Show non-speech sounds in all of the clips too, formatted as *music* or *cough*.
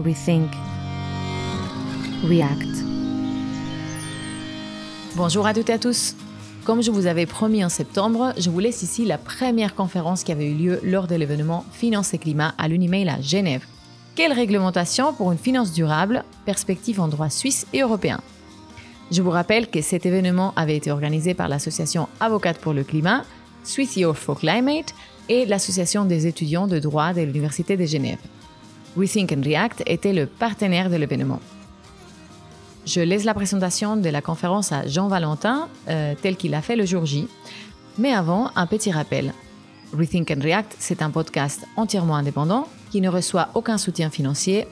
Rethink, React. Bonjour à toutes et à tous. Comme je vous avais promis en septembre, je vous laisse ici la première conférence qui avait eu lieu lors de l'événement Finance et Climat à l'Unimail à Genève. Quelle réglementation pour une finance durable, perspective en droit suisse et européen? Je vous rappelle que cet événement avait été organisé par l'association Avocat pour le climat, Swiss Youth for Climate et l'association des étudiants de droit de l'Université de Genève. Rethink and React était le partenaire de l'événement. Je laisse la présentation de la conférence à Jean Valentin, euh, tel qu'il a fait le jour J. Mais avant, un petit rappel. Rethink and React, c'est un podcast entièrement indépendant qui ne reçoit aucun soutien financier.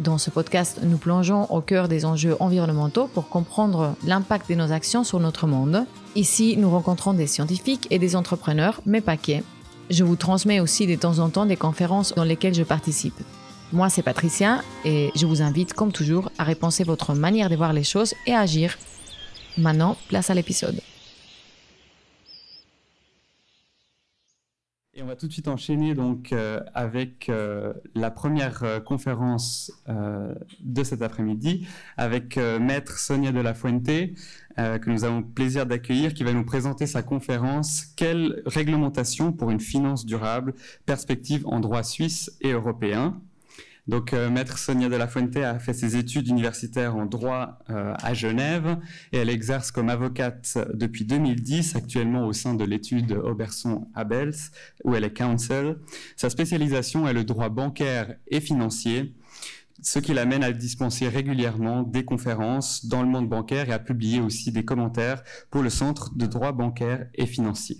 Dans ce podcast, nous plongeons au cœur des enjeux environnementaux pour comprendre l'impact de nos actions sur notre monde. Ici, nous rencontrons des scientifiques et des entrepreneurs, mais pas que. Je vous transmets aussi de temps en temps des conférences dans lesquelles je participe. Moi, c'est Patricia et je vous invite, comme toujours, à repenser votre manière de voir les choses et à agir. Maintenant, place à l'épisode. Et on va tout de suite enchaîner donc euh, avec euh, la première euh, conférence de cet après-midi avec maître Sonia de la Fuente que nous avons le plaisir d'accueillir qui va nous présenter sa conférence Quelle réglementation pour une finance durable perspective en droit suisse et européen? Donc, euh, maître Sonia de la Fuente a fait ses études universitaires en droit euh, à Genève et elle exerce comme avocate depuis 2010, actuellement au sein de l'étude Auberson Abels, où elle est counsel. Sa spécialisation est le droit bancaire et financier, ce qui l'amène à dispenser régulièrement des conférences dans le monde bancaire et à publier aussi des commentaires pour le Centre de droit bancaire et financier.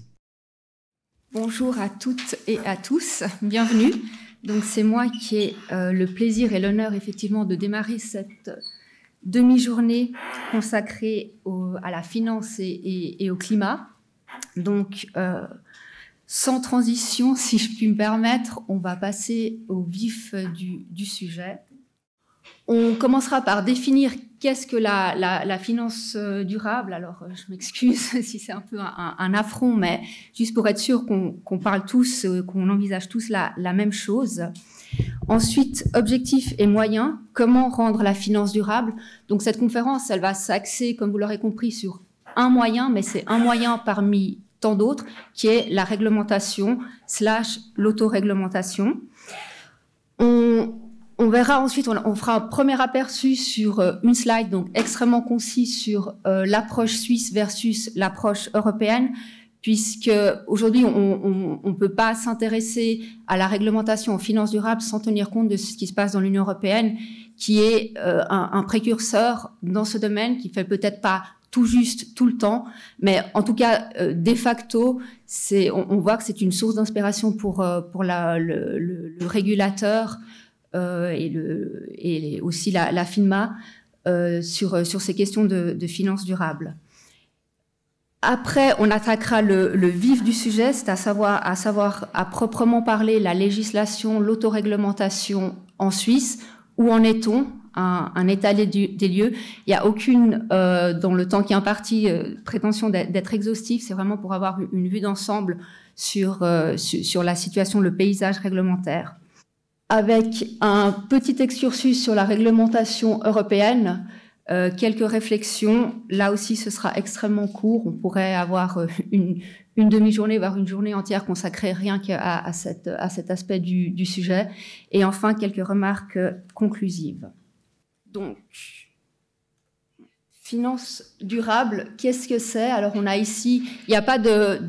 Bonjour à toutes et à tous, bienvenue. Donc c'est moi qui ai euh, le plaisir et l'honneur effectivement de démarrer cette demi-journée consacrée à la finance et, au climat. Donc euh, sans transition, *laughs* si je puis me permettre, on va passer au vif du sujet. On commencera par définir qu'est-ce que la, finance euh, durable. Alors, euh, je m'excuse *laughs* si c'est un peu un, affront, mais juste pour être sûr qu'on parle tous, euh, qu'on envisage tous la, même chose. Ensuite, objectifs et moyens. Comment rendre la finance durable? Donc, cette conférence, elle va s'axer, comme vous l'aurez compris, sur un moyen, mais c'est un moyen parmi tant d'autres, qui est la réglementation slash l'autoréglementation. On, on verra ensuite, on, fera un premier aperçu sur euh, une slide donc extrêmement concis sur euh, l'approche suisse versus l'approche européenne, puisque aujourd'hui on ne peut pas s'intéresser à la réglementation en finance durable sans tenir compte de ce qui se passe dans l'Union européenne, qui est euh, un, précurseur dans ce domaine, qui fait peut-être pas tout juste tout le temps, mais en tout cas de facto, on, voit que c'est une source d'inspiration pour le, régulateur. Euh, et, aussi la, FINMA euh, sur, sur ces questions de, finances durables. Après, on attaquera le, vif du sujet, c'est à savoir, à proprement parler, la législation, l'autoréglementation en Suisse. Où en est-on? Un, état des lieux. Il n'y a aucune, euh, dans le temps qui est imparti, prétention d'être exhaustif. C'est vraiment pour avoir une vue d'ensemble sur, sur la situation, le paysage réglementaire avec un petit excursus sur la réglementation européenne, euh, quelques réflexions. Là aussi, ce sera extrêmement court. On pourrait avoir euh, une, demi-journée, voire une journée entière consacrée rien qu'à à, cet aspect du, du, sujet. Et enfin, quelques remarques conclusives. Donc, Finance durable, qu'est-ce que c'est? Alors on a ici, il n'y a pas de,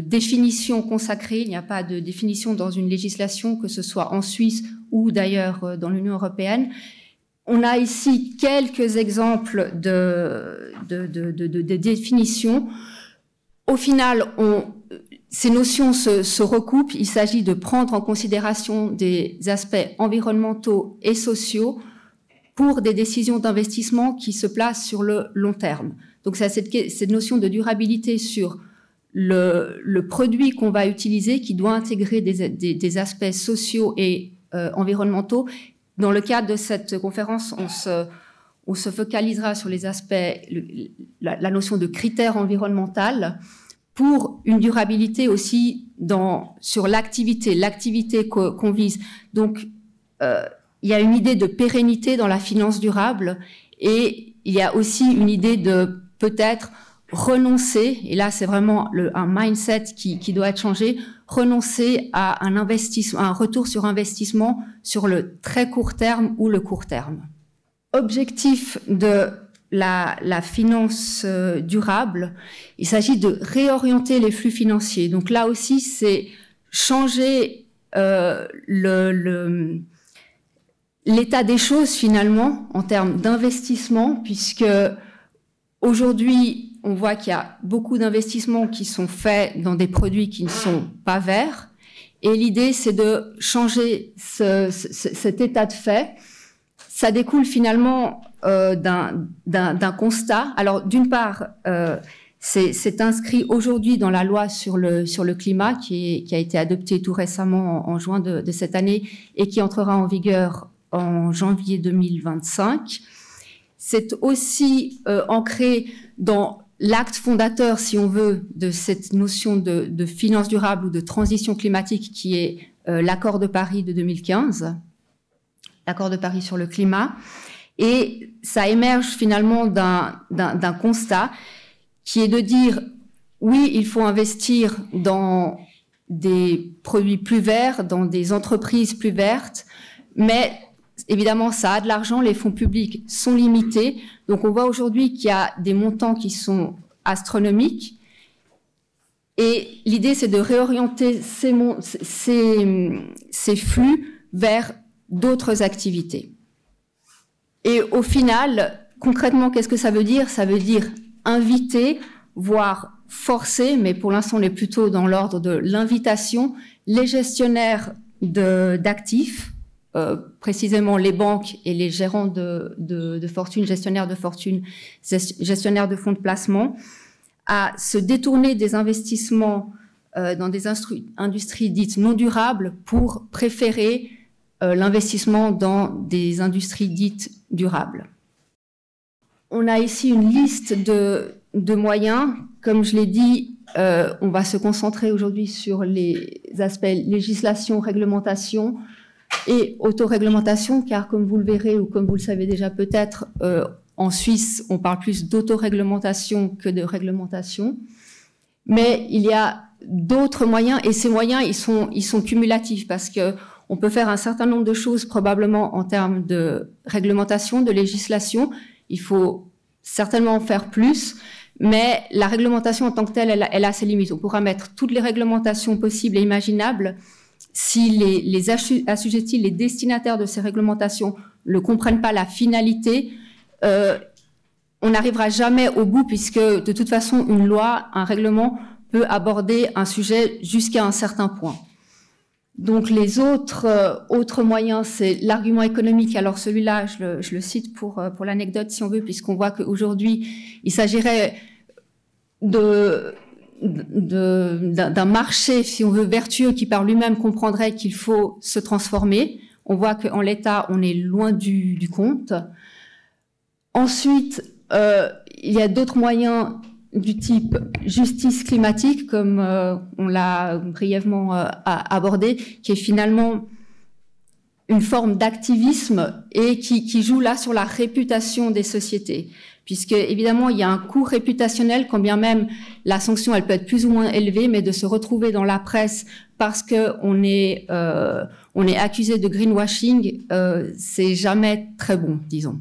définition consacrée, il n'y a pas de définition dans une législation, que ce soit en Suisse ou d'ailleurs euh, dans l'Union européenne. On a ici quelques exemples de, de, définitions. Au final, ces notions se recoupent. Il s'agit de prendre en considération des aspects environnementaux et sociaux pour des décisions d'investissement qui se placent sur le long terme. Donc c'est cette, notion de durabilité sur le, produit qu'on va utiliser qui doit intégrer des, aspects sociaux et euh, environnementaux. Dans le cadre de cette conférence, on se, focalisera sur les aspects, la, la, notion de critères environnemental pour une durabilité aussi dans, sur l'activité, l'activité qu'on vise. Donc, euh, il y a une idée de pérennité dans la finance durable et il y a aussi une idée de peut-être renoncer, et là c'est vraiment un mindset qui, qui, doit être changé, renoncer à un investissement, un retour sur investissement sur le très court terme ou le court terme. Objectif de la, la finance euh, durable, il s'agit de réorienter les flux financiers. Donc là aussi, c'est changer euh, le, l'état des choses finalement en termes d'investissement, puisque aujourd'hui, on voit qu'il y a beaucoup d'investissements qui sont faits dans des produits qui ne sont pas verts. Et l'idée, c'est de changer ce, cet état de fait. Ça découle finalement euh, d'un constat. Alors, d'une part, euh, c'est inscrit aujourd'hui dans la loi sur le, sur le climat qui, qui a été adoptée tout récemment en, juin de, de, cette année et qui entrera en vigueur en janvier 2025. C'est aussi euh, ancré dans l'acte fondateur, si on veut, de cette notion de, de finance durable ou de transition climatique qui est euh, l'accord de Paris de 2015, l'accord de Paris sur le climat. Et ça émerge finalement d'un constat qui est de dire, oui, il faut investir dans des produits plus verts, dans des entreprises plus vertes, mais évidemment, ça a de l'argent, les fonds publics sont limités. Donc on voit aujourd'hui qu'il y a des montants qui sont astronomiques. Et l'idée, c'est de réorienter ces, ces, flux vers d'autres activités. Et au final, concrètement, qu'est-ce que ça veut dire? Ça veut dire inviter, voire forcer, mais pour l'instant, on est plutôt dans l'ordre de l'invitation, les gestionnaires d'actifs euh, précisément les banques et les gérants de, fortune, gestionnaires de fortune, gestionnaires de fonds de placement, à se détourner des investissements euh, dans des industries dites non durables pour préférer euh, l'investissement dans des industries dites durables. On a ici une liste de moyens. Comme je l'ai dit, on va se concentrer aujourd'hui sur les aspects législation, réglementation, et autoréglementation, car comme vous le verrez ou comme vous le savez déjà peut-être, euh, en Suisse, on parle plus d'autoréglementation que de réglementation. Mais il y a d'autres moyens, et ces moyens, ils sont, ils sont cumulatifs, parce que on peut faire un certain nombre de choses probablement en termes de réglementation, de législation. Il faut certainement en faire plus, mais la réglementation en tant que telle, elle, elle a ses limites. On pourra mettre toutes les réglementations possibles et imaginables, si les, assujettis, les destinataires de ces réglementations ne comprennent pas la finalité, euh, on n'arrivera jamais au bout puisque de toute façon, une loi, un règlement peut aborder un sujet jusqu'à un certain point. Donc les autres, euh, autres moyens, c'est l'argument économique. Alors celui-là, je le, je le, cite pour, euh, pour l'anecdote si on veut, puisqu'on voit qu'aujourd'hui, il s'agirait de d'un marché, si on veut, vertueux qui par lui-même comprendrait qu'il faut se transformer. On voit qu'en l'état, on est loin du, compte. Ensuite, euh, il y a d'autres moyens du type justice climatique, comme euh, on l'a brièvement euh, abordé, qui est finalement une forme d'activisme et qui, qui, joue là sur la réputation des sociétés puisque évidemment il y a un coût réputationnel, quand bien même la sanction elle peut être plus ou moins élevée, mais de se retrouver dans la presse parce que on est euh, on est accusé de greenwashing, euh, c'est jamais très bon, disons.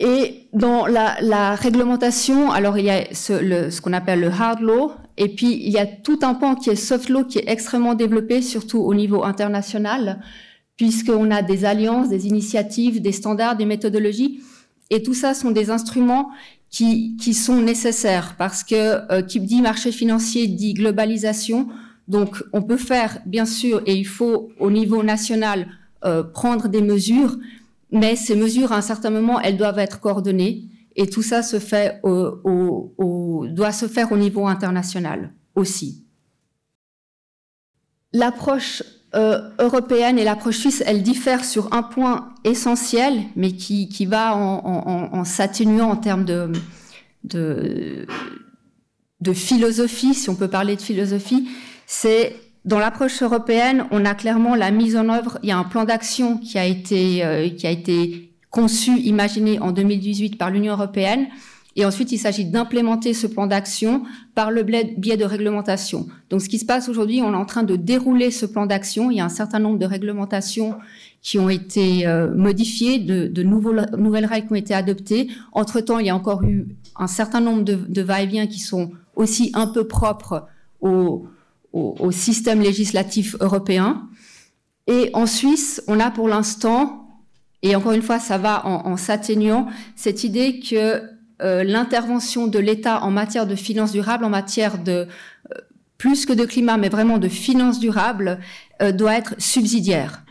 Et dans la, la réglementation, alors il y a ce, ce qu'on appelle le hard law, et puis il y a tout un pan qui est soft law qui est extrêmement développé, surtout au niveau international, puisqu'on a des alliances, des initiatives, des standards, des méthodologies et tout ça sont des instruments qui, qui sont nécessaires parce que euh, qui dit marché financier dit globalisation. Donc on peut faire, bien sûr, et il faut au niveau national euh, prendre des mesures, mais ces mesures, à un certain moment, elles doivent être coordonnées. Et tout ça se fait au, au, au, doit se faire au niveau international aussi. L'approche euh, européenne et l'approche suisse, elle diffère sur un point essentiel, mais qui, qui va en, en, en s'atténuant en termes de, de, de, philosophie, si on peut parler de philosophie, c'est dans l'approche européenne, on a clairement la mise en œuvre. Il y a un plan d'action qui a été euh, qui a été conçu, imaginé en 2018 par l'Union européenne. Et ensuite, il s'agit d'implémenter ce plan d'action par le biais de réglementation. Donc, ce qui se passe aujourd'hui, on est en train de dérouler ce plan d'action. Il y a un certain nombre de réglementations qui ont été euh, modifiées, de, nouveaux, nouvelles règles qui ont été adoptées. Entre-temps, il y a encore eu un certain nombre de, va-et-vient qui sont aussi un peu propres au, système législatif européen. Et en Suisse, on a pour l'instant, et encore une fois, ça va en s'atténuant, cette idée que euh, l'intervention de l'État en matière de finances durables, en matière de euh, plus que de climat, mais vraiment de finances durables, euh, doit être subsidiaire.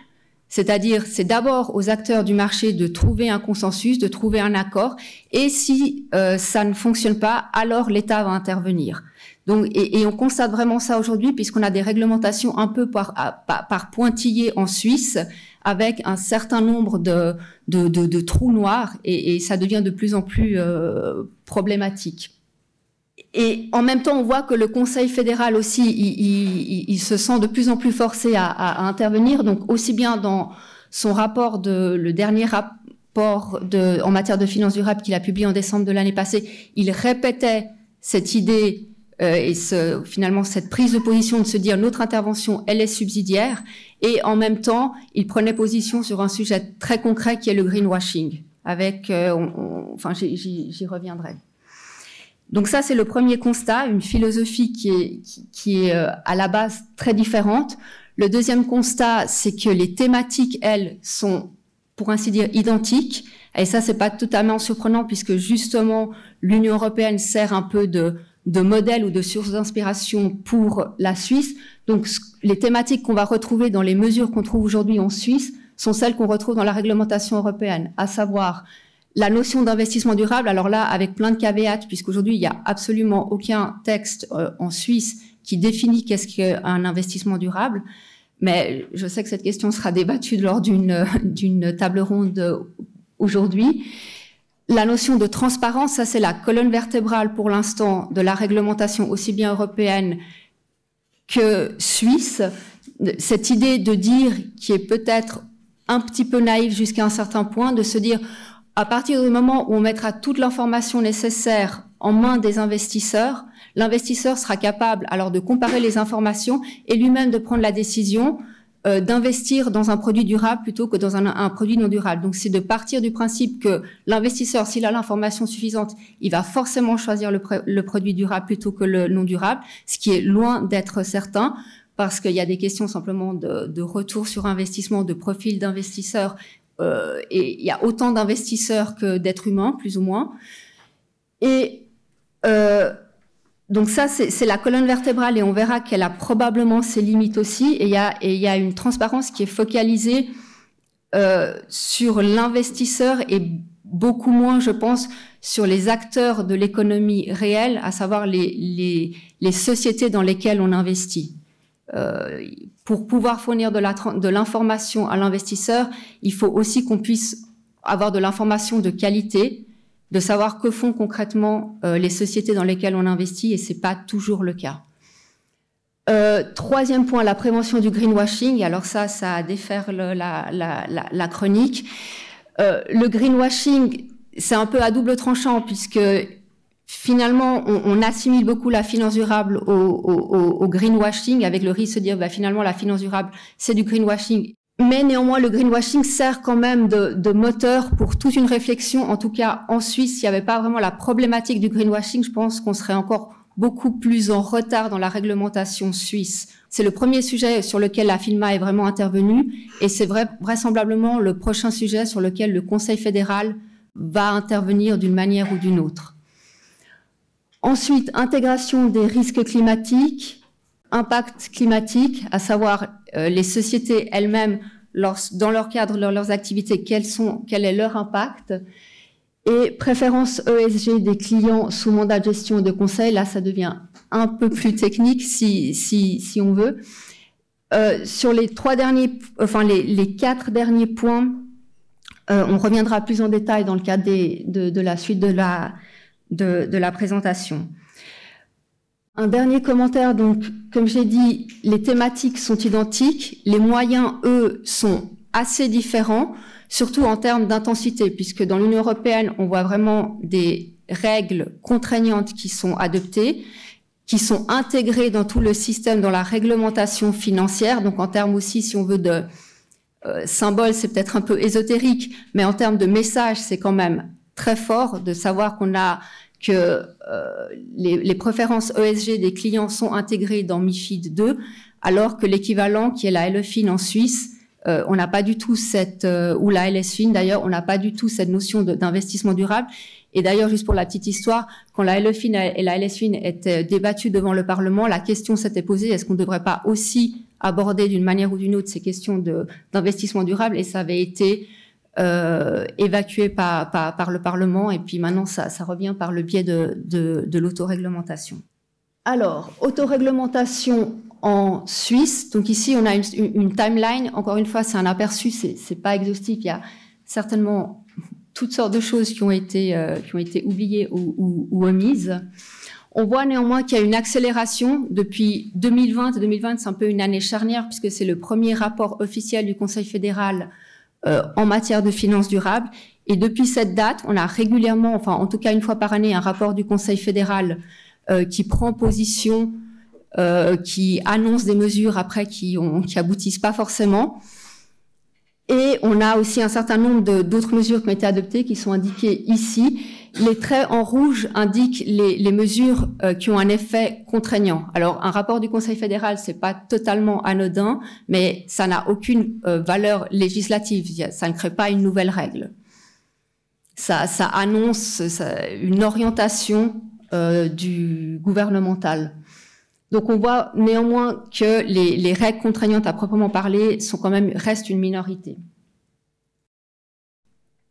C'est-à-dire, c'est d'abord aux acteurs du marché de trouver un consensus, de trouver un accord, et si ça ne fonctionne pas, alors l'État va intervenir. Donc, et, on constate vraiment ça aujourd'hui puisqu'on a des réglementations un peu par, par, en Suisse avec un certain nombre de, de, de, trous noirs et, ça devient de plus en plus euh, problématique. Et en même temps, on voit que le Conseil fédéral aussi, il, il, se sent de plus en plus forcé à, à, intervenir. Donc aussi bien dans son rapport de le dernier rapport de, en matière de finances durables qu'il a publié en décembre de l'année passée, il répétait cette idée euh, et ce, finalement cette prise de position de se dire notre intervention, elle est subsidiaire, et en même temps, il prenait position sur un sujet très concret qui est le greenwashing. Avec, euh, enfin, j'y reviendrai. Donc ça, c'est le premier constat, une philosophie qui est, qui est euh, à la base très différente. Le deuxième constat, c'est que les thématiques, elles, sont, pour ainsi dire, identiques. Et ça, c'est pas totalement surprenant puisque justement, l'Union européenne sert un peu de de modèles ou de sources d'inspiration pour la Suisse. Donc, les thématiques qu'on va retrouver dans les mesures qu'on trouve aujourd'hui en Suisse sont celles qu'on retrouve dans la réglementation européenne, à savoir la notion d'investissement durable. Alors là, avec plein de caveats, puisqu'aujourd'hui, il n'y a absolument aucun texte euh, en Suisse qui définit qu'est-ce qu'un investissement durable. Mais je sais que cette question sera débattue lors d'une d'une table ronde aujourd'hui. La notion de transparence, ça c'est la colonne vertébrale pour l'instant de la réglementation aussi bien européenne que suisse. Cette idée de dire, qui est peut-être un petit peu naïve jusqu'à un certain point, de se dire, à partir du moment où on mettra toute l'information nécessaire en main des investisseurs, l'investisseur sera capable alors de comparer les informations et lui-même de prendre la décision euh, d'investir dans un produit durable plutôt que dans un, produit non durable. Donc, c'est de partir du principe que l'investisseur, s'il a l'information suffisante, il va forcément choisir le, produit durable plutôt que le non durable, ce qui est loin d'être certain parce qu'il y a des questions simplement de, retour sur investissement, de profil d'investisseur, euh, et il y a autant d'investisseurs que d'êtres humains, plus ou moins. Et euh, donc ça, c'est la colonne vertébrale et on verra qu'elle a probablement ses limites aussi. Et il y a, une transparence qui est focalisée euh, sur l'investisseur et beaucoup moins, je pense, sur les acteurs de l'économie réelle, à savoir les, sociétés dans lesquelles on investit. Euh, pour pouvoir fournir de l'information à l'investisseur, il faut aussi qu'on puisse avoir de l'information de qualité de savoir que font concrètement euh, les sociétés dans lesquelles on investit et c'est pas toujours le cas. Euh, troisième point, la prévention du greenwashing. Alors ça, ça défaire la, la, chronique. Euh, le greenwashing, c'est un peu à double tranchant puisque finalement, on, assimile beaucoup la finance durable au, greenwashing avec le risque de dire bah, finalement la finance durable, c'est du greenwashing mais néanmoins, le greenwashing sert quand même de, moteur pour toute une réflexion. En tout cas, en Suisse, s'il n'y avait pas vraiment la problématique du greenwashing, je pense qu'on serait encore beaucoup plus en retard dans la réglementation suisse. C'est le premier sujet sur lequel la FINMA est vraiment intervenue et c'est vrai, vraisemblablement le prochain sujet sur lequel le Conseil fédéral va intervenir d'une manière ou d'une autre. Ensuite, intégration des risques climatiques, impact climatique, à savoir euh, les sociétés elles-mêmes, dans leur cadre, dans leurs activités, quel est leur impact. Et préférence ESG des clients sous mandat de gestion et de conseil, là, ça devient un peu plus technique si, on veut. Euh, sur les trois derniers, enfin quatre derniers points, euh, on reviendra plus en détail dans le cadre de, la suite de la, de la présentation. Un dernier commentaire, donc, comme j'ai dit, les thématiques sont identiques, les moyens, eux, sont assez différents, surtout en termes d'intensité, puisque dans l'Union européenne, on voit vraiment des règles contraignantes qui sont adoptées, qui sont intégrées dans tout le système, dans la réglementation financière. Donc, en termes aussi, si on veut de euh, symbole, c'est peut-être un peu ésotérique, mais en termes de message, c'est quand même très fort de savoir qu'on a que euh, les, les, préférences ESG des clients sont intégrées dans MIFID 2, alors que l'équivalent, qui est la LFIN en Suisse, euh, on n'a pas du tout cette, euh, ou la LSFIN d'ailleurs, on n'a pas du tout cette notion d'investissement durable. Et d'ailleurs, juste pour la petite histoire, quand la LFIN et la LSFIN étaient débattues devant le Parlement, la question s'était posée est-ce qu'on ne devrait pas aussi aborder d'une manière ou d'une autre ces questions d'investissement durable? Et ça avait été euh, évacué par, le Parlement et puis maintenant ça, revient par le biais de, l'autoréglementation. Alors, autoréglementation en Suisse. Donc ici, on a une, timeline. Encore une fois, c'est un aperçu, c'est pas exhaustif. Il y a certainement toutes sortes de choses qui ont été, euh, qui ont été oubliées ou, ou, omises. On voit néanmoins qu'il y a une accélération depuis 2020. 2020, c'est un peu une année charnière puisque c'est le premier rapport officiel du Conseil fédéral en matière de finances durables. Et depuis cette date, on a régulièrement, enfin en tout cas une fois par année, un rapport du Conseil fédéral euh, qui prend position, euh, qui annonce des mesures après qui, ont, qui aboutissent pas forcément. Et on a aussi un certain nombre d'autres mesures qui ont été adoptées, qui sont indiquées ici. Les traits en rouge indiquent les, mesures euh, qui ont un effet contraignant. Alors, un rapport du Conseil fédéral, c'est pas totalement anodin, mais ça n'a aucune euh, valeur législative. Ça ne crée pas une nouvelle règle. Ça, ça annonce une orientation euh, du gouvernemental. Donc, on voit néanmoins que les, les règles contraignantes à proprement parler sont quand même restent une minorité.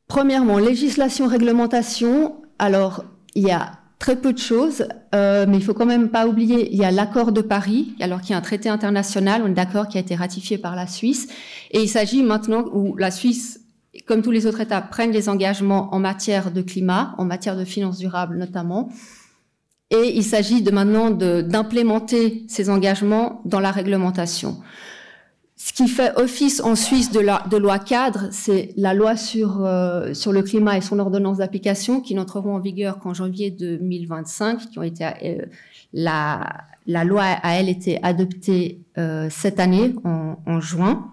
Premièrement, législation, réglementation. Alors, il y a très peu de choses, euh, mais il faut quand même pas oublier, il y a l'accord de Paris, alors qu'il y a un traité international, on est d'accord, qui a été ratifié par la Suisse, et il s'agit maintenant où la Suisse, comme tous les autres États, prennent des engagements en matière de climat, en matière de finances durables notamment, et il s'agit de maintenant d'implémenter ces engagements dans la réglementation. Ce qui fait office en Suisse de, loi cadre, c'est la loi sur, euh, sur le climat et son ordonnance d'application qui n'entreront en vigueur qu'en janvier 2025, qui ont été euh, la, loi a elle été adoptée euh, cette année en, juin.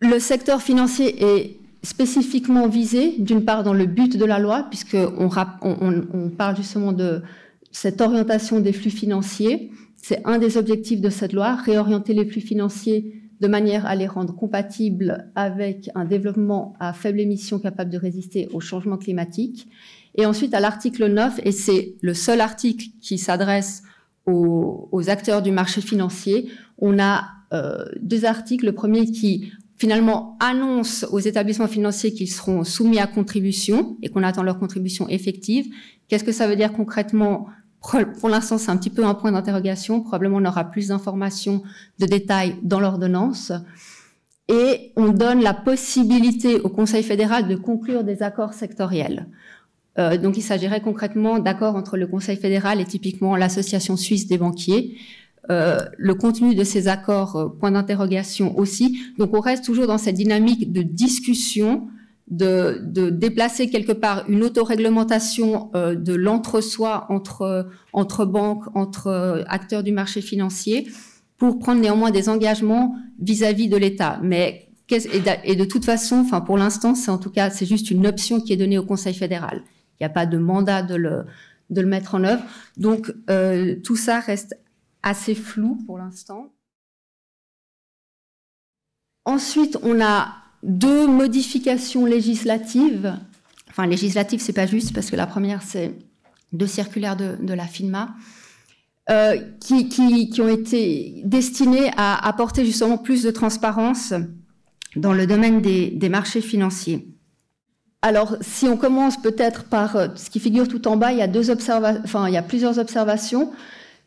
Le secteur financier est spécifiquement visé, d'une part dans le but de la loi, puisque on, on, on parle justement de cette orientation des flux financiers c'est un des objectifs de cette loi, réorienter les flux financiers de manière à les rendre compatibles avec un développement à faible émission capable de résister au changement climatique. Et ensuite, à l'article 9, et c'est le seul article qui s'adresse aux, acteurs du marché financier, on a euh, deux articles. Le premier qui finalement annonce aux établissements financiers qu'ils seront soumis à contribution et qu'on attend leur contribution effective. Qu'est-ce que ça veut dire concrètement? Pour l'instant, c'est un petit peu un point d'interrogation. Probablement, on aura plus d'informations, de détails dans l'ordonnance. Et on donne la possibilité au Conseil fédéral de conclure des accords sectoriels. Euh, donc, il s'agirait concrètement d'accords entre le Conseil fédéral et typiquement l'Association suisse des banquiers. Euh, le contenu de ces accords, euh, point d'interrogation aussi. Donc, on reste toujours dans cette dynamique de discussion de, de, déplacer quelque part une autoréglementation euh, de l'entre-soi entre, entre banques, entre euh, acteurs du marché financier, pour prendre néanmoins des engagements vis-à-vis de l'État. Mais et de, toute façon, enfin pour l'instant, c'est en tout cas c'est juste une option qui est donnée au Conseil fédéral. Il n'y a pas de mandat de le, de le mettre en œuvre. Donc euh, tout ça reste assez flou pour l'instant. Ensuite, on a deux modifications législatives. Enfin, législatives, c'est pas juste parce que la première, c'est deux circulaires de, la FINMA. Euh, qui, qui, ont été destinées à apporter justement plus de transparence dans le domaine des, des marchés financiers. Alors, si on commence peut-être par euh, ce qui figure tout en bas, il y a deux observations, enfin, il y a plusieurs observations.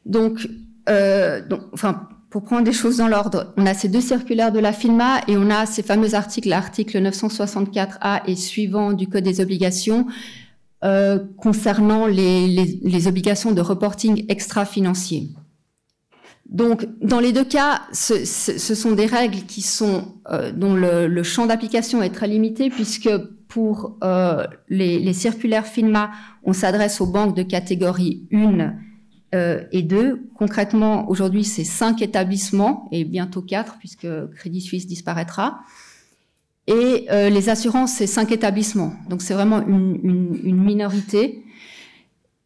Donc, euh, donc, enfin, pour prendre des choses dans l'ordre, on a ces deux circulaires de la FINMA et on a ces fameux articles, l'article 964A et suivant du Code des obligations, concernant les, obligations de reporting extra-financier. Donc, dans les deux cas, ce, sont des règles qui sont dont le, champ d'application est très limité, puisque pour les, les, circulaires FINMA, on s'adresse aux banques de catégorie 1 euh, et deux. Concrètement, aujourd'hui, c'est cinq établissements et bientôt quatre puisque Crédit Suisse disparaîtra. Et euh, les assurances, c'est cinq établissements. Donc c'est vraiment une, minorité.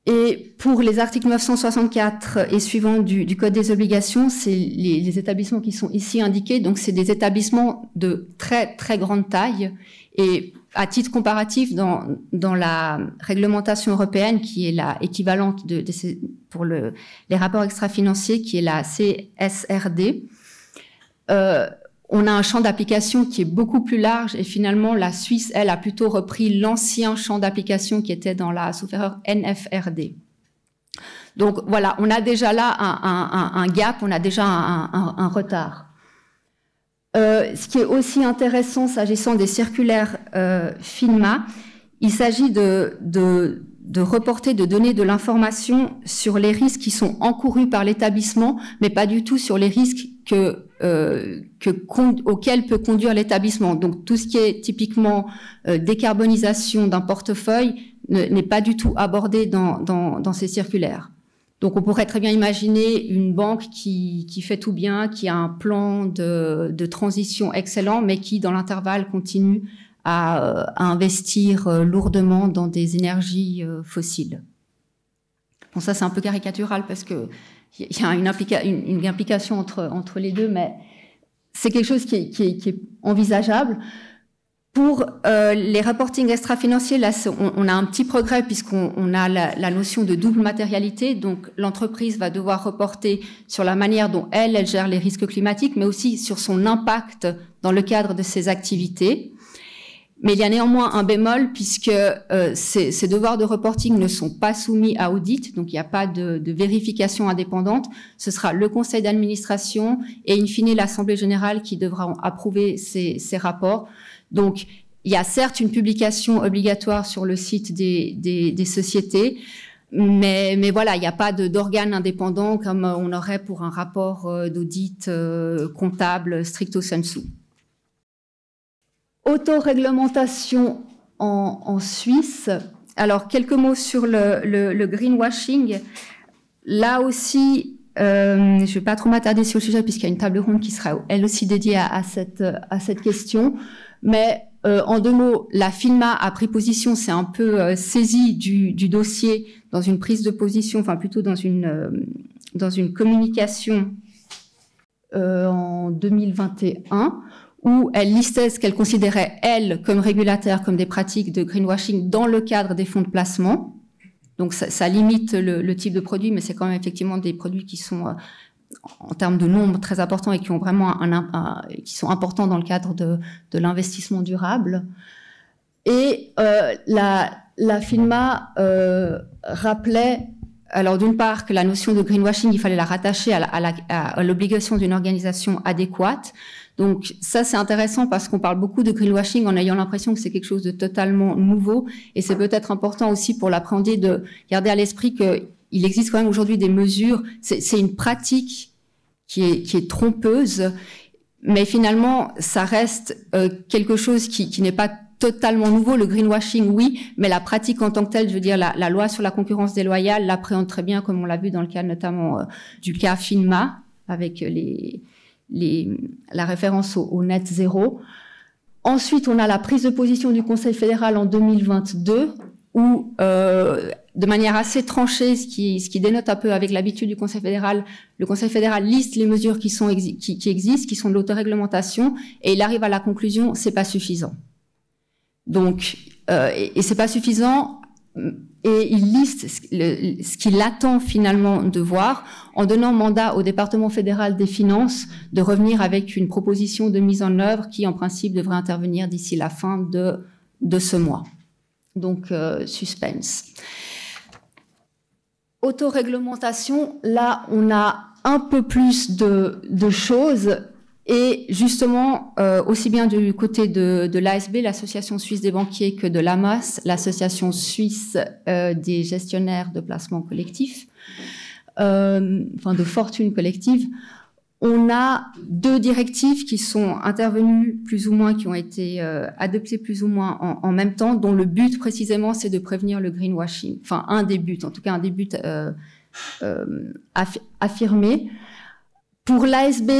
Et pour les articles 964 et suivants du, Code des obligations, c'est les, les, établissements qui sont ici indiqués. Donc c'est des établissements de très très grande taille. Et à titre comparatif, dans, la réglementation européenne, qui est la équivalente de, pour le, les rapports extra-financiers, qui est la CSRD, euh, on a un champ d'application qui est beaucoup plus large et finalement la Suisse, elle, a plutôt repris l'ancien champ d'application qui était dans la sauf NFRD. Donc voilà, on a déjà là un gap, on a déjà un, retard. Euh, ce qui est aussi intéressant s'agissant des circulaires euh, FINMA, il s'agit de, reporter, de donner de l'information sur les risques qui sont encourus par l'établissement, mais pas du tout sur les risques que, euh, que auxquels peut conduire l'établissement. Donc tout ce qui est typiquement euh, décarbonisation d'un portefeuille n'est pas du tout abordé dans ces circulaires. Donc on pourrait très bien imaginer une banque qui, fait tout bien, qui a un plan de, transition excellent, mais qui dans l'intervalle continue à, à investir euh, lourdement dans des énergies euh, fossiles. Bon ça c'est un peu caricatural parce que il y a une, implication entre, les deux, mais c'est quelque chose qui est envisageable. Pour euh, les reporting extra-financiers, là, on, a un petit progrès puisqu'on a la, notion de double matérialité. Donc, l'entreprise va devoir reporter sur la manière dont elle, elle gère les risques climatiques, mais aussi sur son impact dans le cadre de ses activités. Mais il y a néanmoins un bémol puisque euh, ces, ces, devoirs de reporting ne sont pas soumis à audit, donc il n'y a pas de, de, vérification indépendante. Ce sera le conseil d'administration et in fine l'assemblée générale qui devra approuver ces, ces rapports. Donc, il y a certes une publication obligatoire sur le site des, sociétés, mais, voilà, il n'y a pas d'organe indépendant comme on aurait pour un rapport euh, d'audit euh, comptable stricto sensu. Autoréglementation en, Suisse. Alors, quelques mots sur le, greenwashing. Là aussi, euh, je ne vais pas trop m'attarder sur le sujet puisqu'il y a une table ronde qui sera elle aussi dédiée à cette question. Mais euh, en deux mots, la FINMA a pris position, c'est un peu euh, saisi du, dossier dans une prise de position, enfin plutôt dans une, euh, dans une communication euh, en 2021 où elle listait ce qu'elle considérait, elle, comme régulateur, comme des pratiques de greenwashing dans le cadre des fonds de placement. Donc ça, ça limite le, le, type de produit, mais c'est quand même effectivement des produits qui sont en termes de nombre très importants et qui ont vraiment qui sont importants dans le cadre de, de l'investissement durable. Et euh, la, la FINMA euh, rappelait, alors d'une part que la notion de greenwashing, il fallait la rattacher à l'obligation d'une organisation adéquate. Donc ça c'est intéressant parce qu'on parle beaucoup de greenwashing en ayant l'impression que c'est quelque chose de totalement nouveau et c'est peut-être important aussi pour l'appréhender de garder à l'esprit que il existe quand même aujourd'hui des mesures. C'est une pratique qui est, trompeuse, mais finalement, ça reste euh, quelque chose qui, n'est pas totalement nouveau. Le greenwashing, oui, mais la pratique en tant que telle, je veux dire, la, loi sur la concurrence déloyale l'appréhende très bien, comme on l'a vu dans le cas notamment euh, du cas FINMA, avec la référence au, au net zéro. Ensuite, on a la prise de position du Conseil fédéral en 2022, où euh, de manière assez tranchée, ce qui, ce qui dénote un peu avec l'habitude du Conseil fédéral, le Conseil fédéral liste les mesures qui, sont, qui, qui existent, qui sont de l'autoréglementation, et il arrive à la conclusion, c'est pas suffisant. Donc, euh, et, c'est pas suffisant, et il liste ce qu'il attend finalement de voir en donnant mandat au département fédéral des finances de revenir avec une proposition de mise en œuvre qui, en principe, devrait intervenir d'ici la fin de, de ce mois. Donc, euh, suspense. Autoréglementation, là, on a un peu plus de, choses. Et justement, euh, aussi bien du côté de, l'ASB, l'Association suisse des banquiers, que de l'AMAS, l'Association suisse euh, des gestionnaires de placements collectifs, euh, enfin de fortune collective, on a deux directives qui sont intervenues plus ou moins, qui ont été euh, adoptées plus ou moins en, même temps, dont le but précisément c'est de prévenir le greenwashing. Enfin, un des buts, en tout cas un des buts euh, euh, affirmés. Pour l'ASB,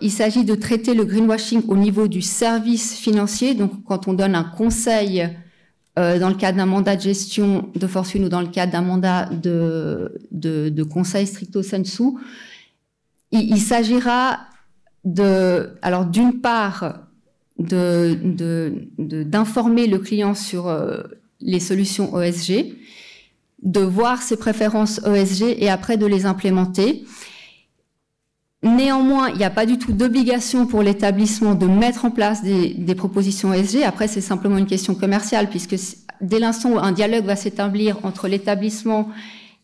il s'agit de traiter le greenwashing au niveau du service financier. Donc, quand on donne un conseil dans le cadre d'un mandat de gestion de fortune ou dans le cadre d'un mandat de, conseil stricto sensu, il, s'agira d'une part, d'informer le client sur euh, les solutions ESG, de voir ses préférences ESG et après de les implémenter. Néanmoins, il n'y a pas du tout d'obligation pour l'établissement de mettre en place des, des propositions ESG. Après, c'est simplement une question commerciale, puisque dès l'instant où un dialogue va s'établir entre l'établissement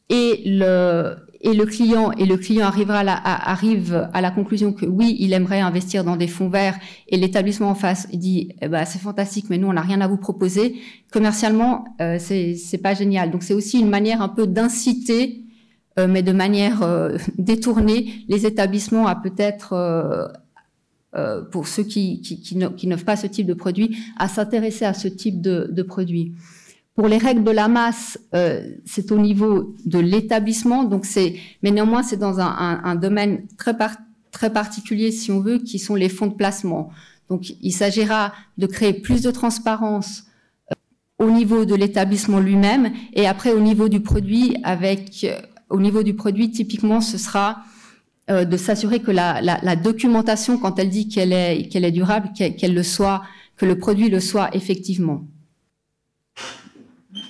et le, et le client, et le client arrivera à la, arrive à la conclusion que oui, il aimerait investir dans des fonds verts, et l'établissement en face dit, eh ben, c'est fantastique, mais nous, on n'a rien à vous proposer. Commercialement, euh, c'est pas génial. Donc, c'est aussi une manière un peu d'inciter euh, mais de manière euh, *laughs* détournée, les établissements à peut-être, euh, euh pour ceux qui, qui, qui n'offrent pas ce type de produit, à s'intéresser à ce type de, de produit. Pour les règles de la masse, euh, c'est au niveau de l'établissement, donc c'est, mais néanmoins c'est dans un, un, un domaine très, par, très particulier, si on veut, qui sont les fonds de placement. Donc il s'agira de créer plus de transparence au niveau de l'établissement lui-même et après au niveau du produit avec au niveau du produit, typiquement, ce sera euh, de s'assurer que la, la, la, documentation, quand elle dit qu'elle est, qu'elle est durable, qu'elle le soit, que le produit le soit effectivement.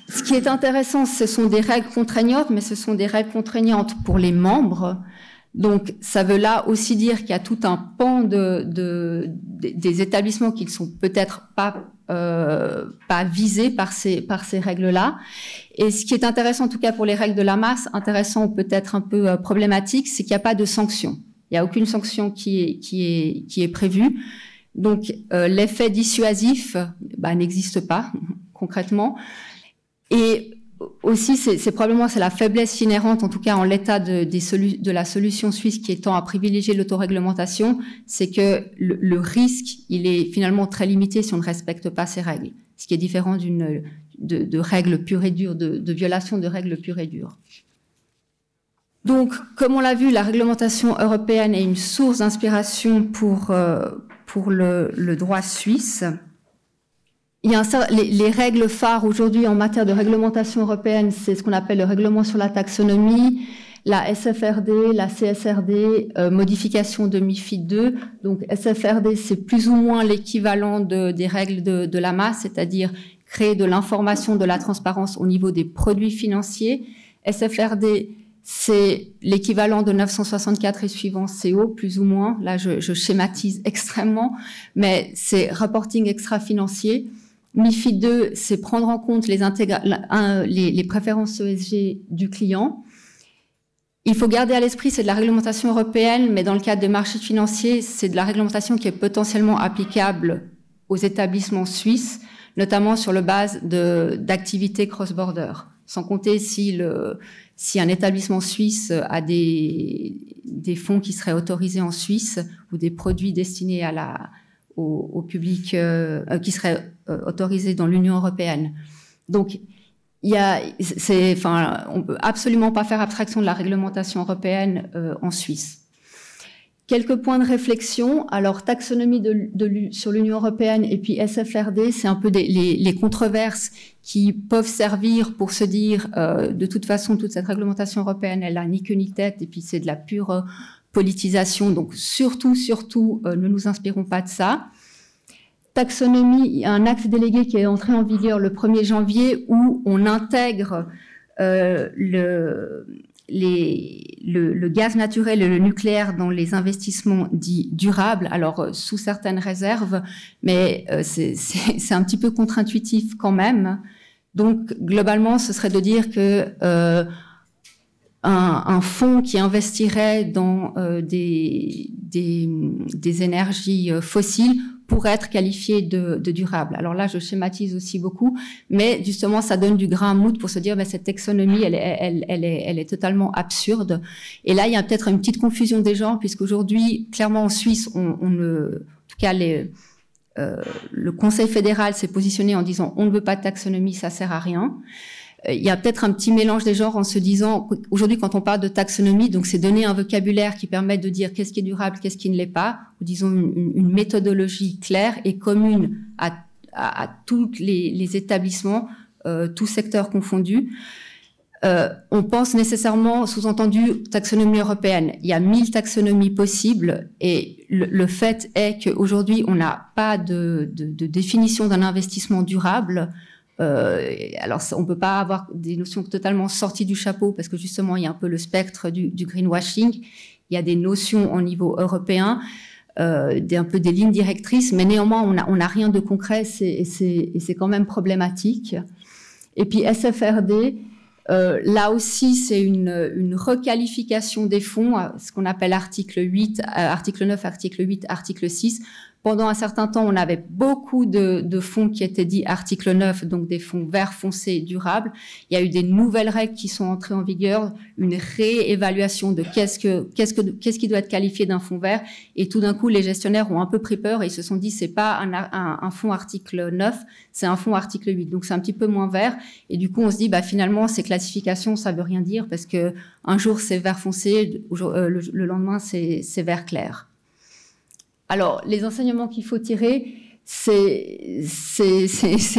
Ce qui est intéressant, ce sont des règles contraignantes, mais ce sont des règles contraignantes pour les membres. Donc, ça veut là aussi dire qu'il y a tout un pan de, de, des établissements qui ne sont peut-être pas euh, pas visés par ces par ces règles-là. Et ce qui est intéressant, en tout cas pour les règles de la masse, intéressant ou peut-être un peu euh, problématique, c'est qu'il n'y a pas de sanction. Il n'y a aucune sanction qui est qui est qui est prévue. Donc euh, l'effet dissuasif bah, n'existe pas *laughs* concrètement. Et aussi, c'est probablement c'est la faiblesse inhérente, en tout cas en l'état de, de, la solution suisse qui étant à privilégier l'autoréglementation, c'est que le, risque, il est finalement très limité si on ne respecte pas ces règles, ce qui est différent d'une de, de, règles pures et dures, de, de violation de règles pures et dures. Donc, comme on l'a vu, la réglementation européenne est une source d'inspiration pour, euh, pour le, le droit suisse. Il y a un, les, les, règles phares aujourd'hui en matière de réglementation européenne, c'est ce qu'on appelle le règlement sur la taxonomie, la SFRD, la CSRD, euh, modification de MIFID 2. Donc SFRD, c'est plus ou moins l'équivalent de, des règles de, de la masse, c'est-à-dire créer de l'information, de la transparence au niveau des produits financiers. SFRD, c'est l'équivalent de 964 et suivant CO, plus ou moins. Là, je, je schématise extrêmement, mais c'est reporting extra-financier. MIFID 2, c'est prendre en compte les, les, préférences ESG du client. Il faut garder à l'esprit, c'est de la réglementation européenne, mais dans le cadre des marchés financiers, c'est de la réglementation qui est potentiellement applicable aux établissements suisses, notamment sur le base d'activités cross-border. Sans compter si, le, si un établissement suisse a des, des fonds qui seraient autorisés en Suisse ou des produits destinés à la, au, au public euh, qui serait euh, autorisé dans l'Union européenne. Donc, il y a, c'est, enfin, on peut absolument pas faire abstraction de la réglementation européenne euh, en Suisse. Quelques points de réflexion. Alors, taxonomie de, de, sur l'Union européenne et puis SFRD, c'est un peu des, les, les, controverses qui peuvent servir pour se dire, euh, de toute façon, toute cette réglementation européenne, elle a ni queue ni tête, et puis c'est de la pure politisation. Donc surtout, surtout, euh, ne nous inspirons pas de ça. Taxonomie, un acte délégué qui est entré en vigueur le 1er janvier où on intègre euh, le, gaz naturel et le nucléaire dans les investissements dits durables, alors euh, sous certaines réserves, mais euh, c'est *laughs* un petit peu contre-intuitif quand même. Donc globalement, ce serait de dire que un, fonds qui investirait dans des, énergies fossiles pour être qualifié de, de, durable. Alors là, je schématise aussi beaucoup, mais justement, ça donne du grain à moudre pour se dire, ben, cette taxonomie, elle, elle, elle, est, elle est totalement absurde. Et là, il y a peut-être une petite confusion des genres, puisqu'aujourd'hui, clairement, en Suisse, on, on ne, en tout cas, les, euh, le Conseil fédéral s'est positionné en disant, on ne veut pas de taxonomie, ça sert à rien il y a peut-être un petit mélange des genres en se disant aujourd'hui quand on parle de taxonomie, donc c'est donner un vocabulaire qui permet de dire qu'est-ce qui est durable, qu'est-ce qui ne l'est pas, ou disons une, méthodologie claire et commune à, tous les, établissements, euh, tous secteurs confondus. Euh, on pense nécessairement, sous-entendu, taxonomie européenne. Il y a mille taxonomies possibles et le, fait est qu'aujourd'hui, on n'a pas de définition d'un investissement durable. Euh, alors, on peut pas avoir des notions totalement sorties du chapeau parce que justement, il y a un peu le spectre du, greenwashing. Il y a des notions au niveau européen, euh, un peu des lignes directrices, mais néanmoins, on n'a rien de concret et c'est quand même problématique. Et puis SFRD, euh, là aussi, c'est une, requalification des fonds, ce qu'on appelle article 8, euh, article 9, article 8, article 6, pendant un certain temps, on avait beaucoup de, de, fonds qui étaient dits article 9, donc des fonds verts foncés durables. Il y a eu des nouvelles règles qui sont entrées en vigueur, une réévaluation de qu'est-ce que qu'est-ce que qu'est-ce qui doit être qualifié d'un fonds vert. Et tout d'un coup, les gestionnaires ont un peu pris peur et ils se sont dit c'est pas un, un, fonds article 9, c'est un fonds article 8. Donc c'est un petit peu moins vert. Et du coup, on se dit bah finalement ces classifications ça veut rien dire parce que un jour c'est vert foncé, euh, le, le lendemain c'est vert clair. Alors, les enseignements qu'il faut tirer, c'est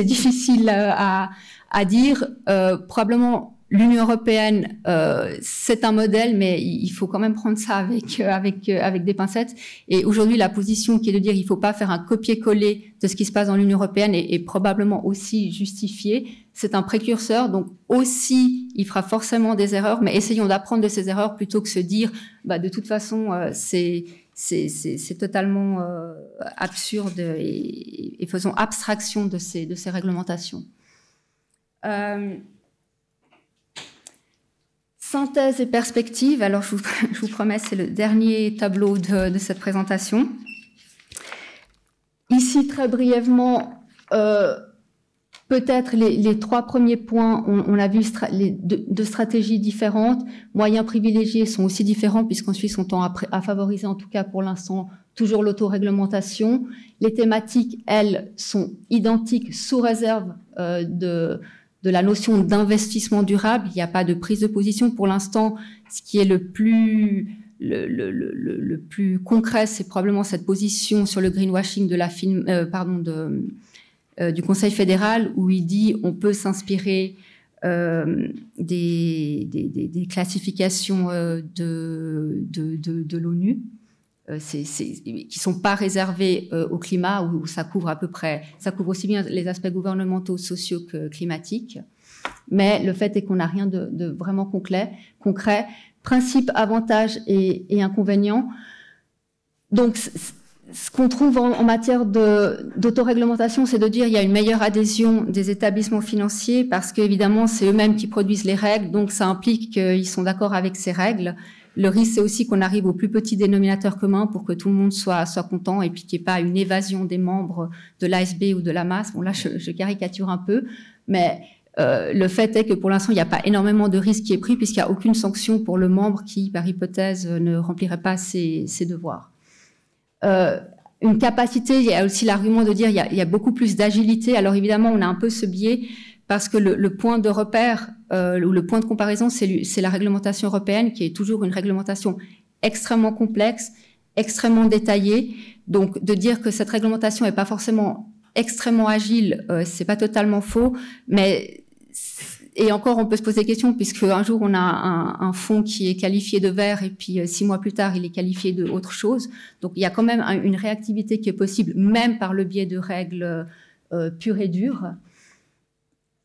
difficile à, à dire. Euh, probablement, l'Union européenne, euh, c'est un modèle, mais il faut quand même prendre ça avec euh, avec euh, avec des pincettes. Et aujourd'hui, la position qui est de dire il faut pas faire un copier-coller de ce qui se passe dans l'Union européenne est, est, probablement aussi justifiée. C'est un précurseur, donc aussi, il fera forcément des erreurs, mais essayons d'apprendre de ces erreurs plutôt que se dire, bah de toute façon, euh, c'est c'est totalement euh, absurde et, faisons abstraction de ces, réglementations. Euh, synthèse et perspective. Alors, *laughs* je vous, promets, c'est le dernier tableau de, de, cette présentation. Ici, très brièvement, euh, Peut-être les, trois premiers points, on, on a vu les deux, stratégies différentes. Moyens privilégiés sont aussi différents puisqu'en Suisse on tend à, favoriser en tout cas pour l'instant toujours l'autoréglementation. Les thématiques, elles, sont identiques sous réserve euh, de, la notion d'investissement durable. Il n'y a pas de prise de position pour l'instant. Ce qui est le plus concret, c'est probablement cette position sur le greenwashing de la film, euh, pardon, de du Conseil fédéral où il dit on peut s'inspirer euh, des, classifications euh, de, l'ONU, euh, qui sont pas réservées euh, au climat, où, ça couvre à peu près, ça couvre aussi bien les aspects gouvernementaux, sociaux que climatiques. Mais le fait est qu'on n'a rien de, de, vraiment concret. concret. Principe, avantages et, et inconvénients. Donc, ce qu'on trouve en, en matière d'autoréglementation, c'est de dire qu'il y a une meilleure adhésion des établissements financiers parce qu'évidemment, c'est eux-mêmes qui produisent les règles, donc ça implique qu'ils sont d'accord avec ces règles. Le risque, c'est aussi qu'on arrive au plus petit dénominateur commun pour que tout le monde soit, soit content et puis qu'il n'y ait pas une évasion des membres de l'ASB ou de la masse. Bon, là, je, je caricature un peu, mais euh, le fait est que pour l'instant, il n'y a pas énormément de risques qui est pris puisqu'il n'y a aucune sanction pour le membre qui, par hypothèse, ne remplirait pas ses, ses devoirs. Euh, une capacité, il y a aussi l'argument de dire il y a, il y a beaucoup plus d'agilité. Alors évidemment, on a un peu ce biais parce que le, le point de repère euh, ou le point de comparaison, c'est la réglementation européenne qui est toujours une réglementation extrêmement complexe, extrêmement détaillée. Donc de dire que cette réglementation n'est pas forcément extrêmement agile, euh, c'est pas totalement faux, mais et encore, on peut se poser des questions, puisque un jour, on a un, un fonds qui est qualifié de vert, et puis euh, six mois plus tard, il est qualifié de autre chose. Donc, il y a quand même un, une réactivité qui est possible, même par le biais de règles euh, pures et dures.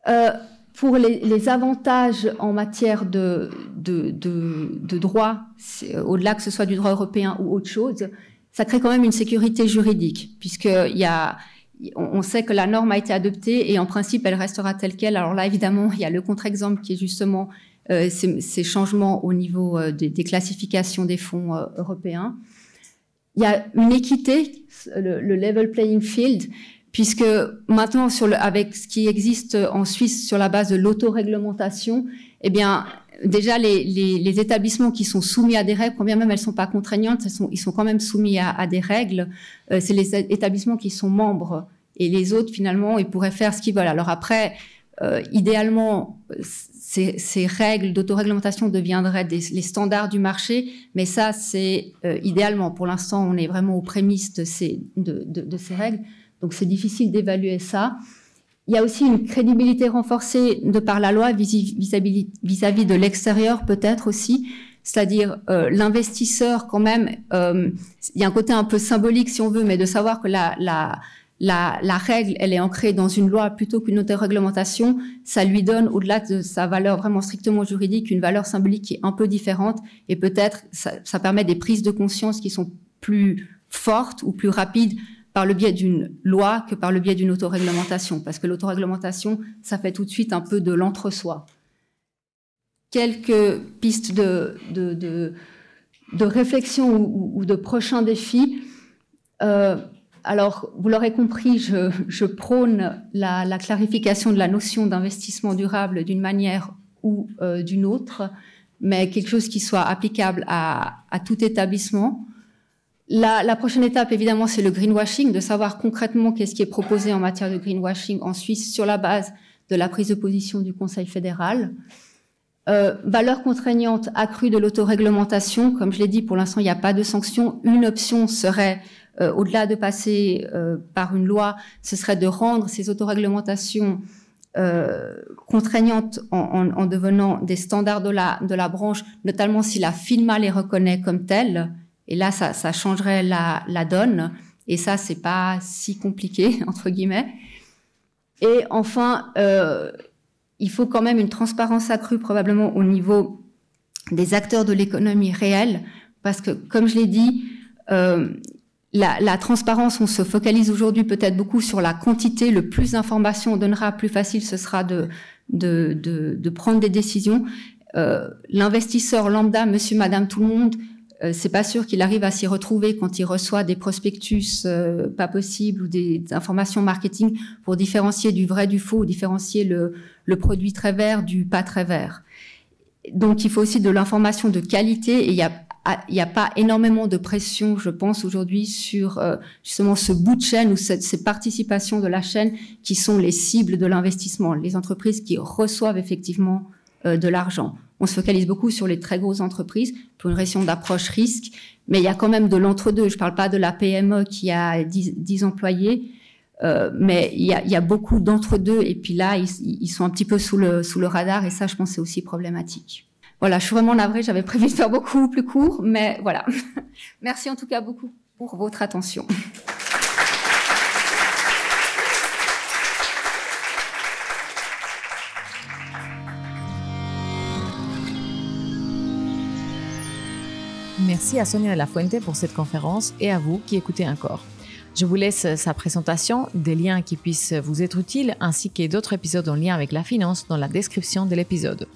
Euh, pour les, avantages en matière de, de, droit, au-delà que ce soit du droit européen ou autre chose, ça crée quand même une sécurité juridique, puisqu'il y a on sait que la norme a été adoptée et en principe elle restera telle quelle. Alors là évidemment il y a le contre-exemple qui est justement ces, changements au niveau des, classifications des fonds européens. Il y a une équité, le, level playing field, puisque maintenant, avec ce qui existe en Suisse sur la base de l'autoréglementation, eh bien, déjà les, les, les, établissements qui sont soumis à des règles, quand bien même elles sont pas contraignantes, ils sont quand même soumis à, à des règles. Euh, c'est les établissements qui sont membres et les autres finalement ils pourraient faire ce qu'ils veulent. Alors après, euh, idéalement, ces, ces règles d'autoréglementation deviendraient des, les standards du marché, mais ça c'est euh, idéalement. Pour l'instant, on est vraiment aux prémices de ces, de, de ces règles, donc c'est difficile d'évaluer ça. Il y a aussi une crédibilité renforcée de par la loi vis-à-vis de l'extérieur, peut-être aussi. C'est-à-dire euh, l'investisseur, quand même, euh, il y a un côté un peu symbolique, si on veut, mais de savoir que la, règle, elle est ancrée dans une loi plutôt qu'une autre réglementation, ça lui donne, au-delà de sa valeur vraiment strictement juridique, une valeur symbolique qui est un peu différente, et peut-être ça permet des prises de conscience qui sont plus fortes ou plus rapides par le biais d'une loi que par le biais d'une autoréglementation, parce que l'autoréglementation, ça fait tout de suite un peu de l'entre-soi. Quelques pistes de, réflexion ou, de prochains défis. Euh, alors, vous l'aurez compris, je, prône la, la, clarification de la notion d'investissement durable d'une manière ou euh, d'une autre, mais quelque chose qui soit applicable à, à tout établissement. La, prochaine étape, évidemment, c'est le greenwashing, de savoir concrètement qu'est-ce qui est proposé en matière de greenwashing en Suisse sur la base de la prise de position du Conseil fédéral. Euh, valeur contraignante accrue de l'autoréglementation. Comme je l'ai dit, pour l'instant, il n'y a pas de sanction. Une option serait, euh, au-delà de passer euh, par une loi, ce serait de rendre ces autoréglementations euh, contraignantes en, en, en, devenant des standards de la, de la branche, notamment si la FINMA les reconnaît comme telles et là, ça, changerait la, donne. Et ça, c'est pas si compliqué *laughs* entre guillemets. Et enfin, euh, il faut quand même une transparence accrue probablement au niveau des acteurs de l'économie réelle, parce que comme je l'ai dit, euh, la, transparence, on se focalise aujourd'hui peut-être beaucoup sur la quantité. Le plus d'informations on donnera, plus facile ce sera de, prendre des décisions. Euh, L'investisseur lambda, monsieur, madame, tout le monde, c'est pas sûr qu'il arrive à s'y retrouver quand il reçoit des prospectus euh, pas possibles ou des, informations marketing pour différencier du vrai du faux, ou différencier le, produit très vert du pas très vert. Donc il faut aussi de l'information de qualité et il n'y a pas énormément de pression, je pense, aujourd'hui sur euh, justement ce bout de chaîne ou ces participations de la chaîne qui sont les cibles de l'investissement, les entreprises qui reçoivent effectivement euh, de l'argent. On se focalise beaucoup sur les très grosses entreprises pour une raison d'approche risque, mais il y a quand même de l'entre-deux. Je ne parle pas de la PME qui a 10, employés, euh, mais il y, a, beaucoup d'entre-deux et puis là, ils, ils, sont un petit peu sous le, sous le radar et ça, je pense, c'est aussi problématique. Voilà, je suis vraiment navrée, j'avais prévu de faire beaucoup plus court, mais voilà. *laughs* Merci en tout cas beaucoup pour votre attention. Merci à Sonia de la Fuente pour cette conférence et à vous qui écoutez encore. Je vous laisse sa présentation, des liens qui puissent vous être utiles, ainsi que d'autres épisodes en lien avec la finance dans la description de l'épisode.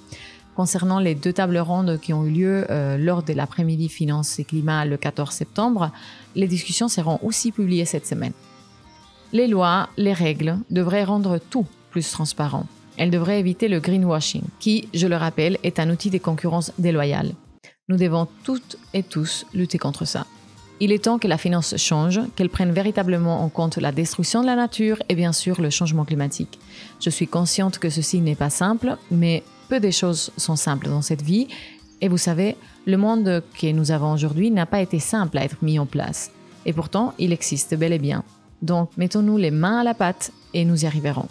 Concernant les deux tables rondes qui ont eu lieu euh, lors de l'après-midi Finance et Climat le 14 septembre, les discussions seront aussi publiées cette semaine. Les lois, les règles devraient rendre tout plus transparent. Elles devraient éviter le greenwashing, qui, je le rappelle, est un outil de concurrence déloyale. Nous devons toutes et tous lutter contre ça. Il est temps que la finance change, qu'elle prenne véritablement en compte la destruction de la nature et bien sûr le changement climatique. Je suis consciente que ceci n'est pas simple, mais peu des choses sont simples dans cette vie. Et vous savez, le monde que nous avons aujourd'hui n'a pas été simple à être mis en place. Et pourtant, il existe bel et bien. Donc, mettons-nous les mains à la pâte et nous y arriverons.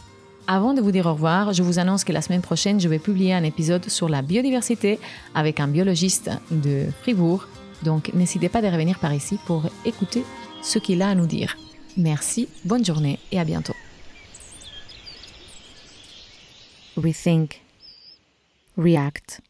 Avant de vous dire au revoir, je vous annonce que la semaine prochaine, je vais publier un épisode sur la biodiversité avec un biologiste de Fribourg. Donc n'hésitez pas de revenir par ici pour écouter ce qu'il a à nous dire. Merci, bonne journée et à bientôt. Rethink. React.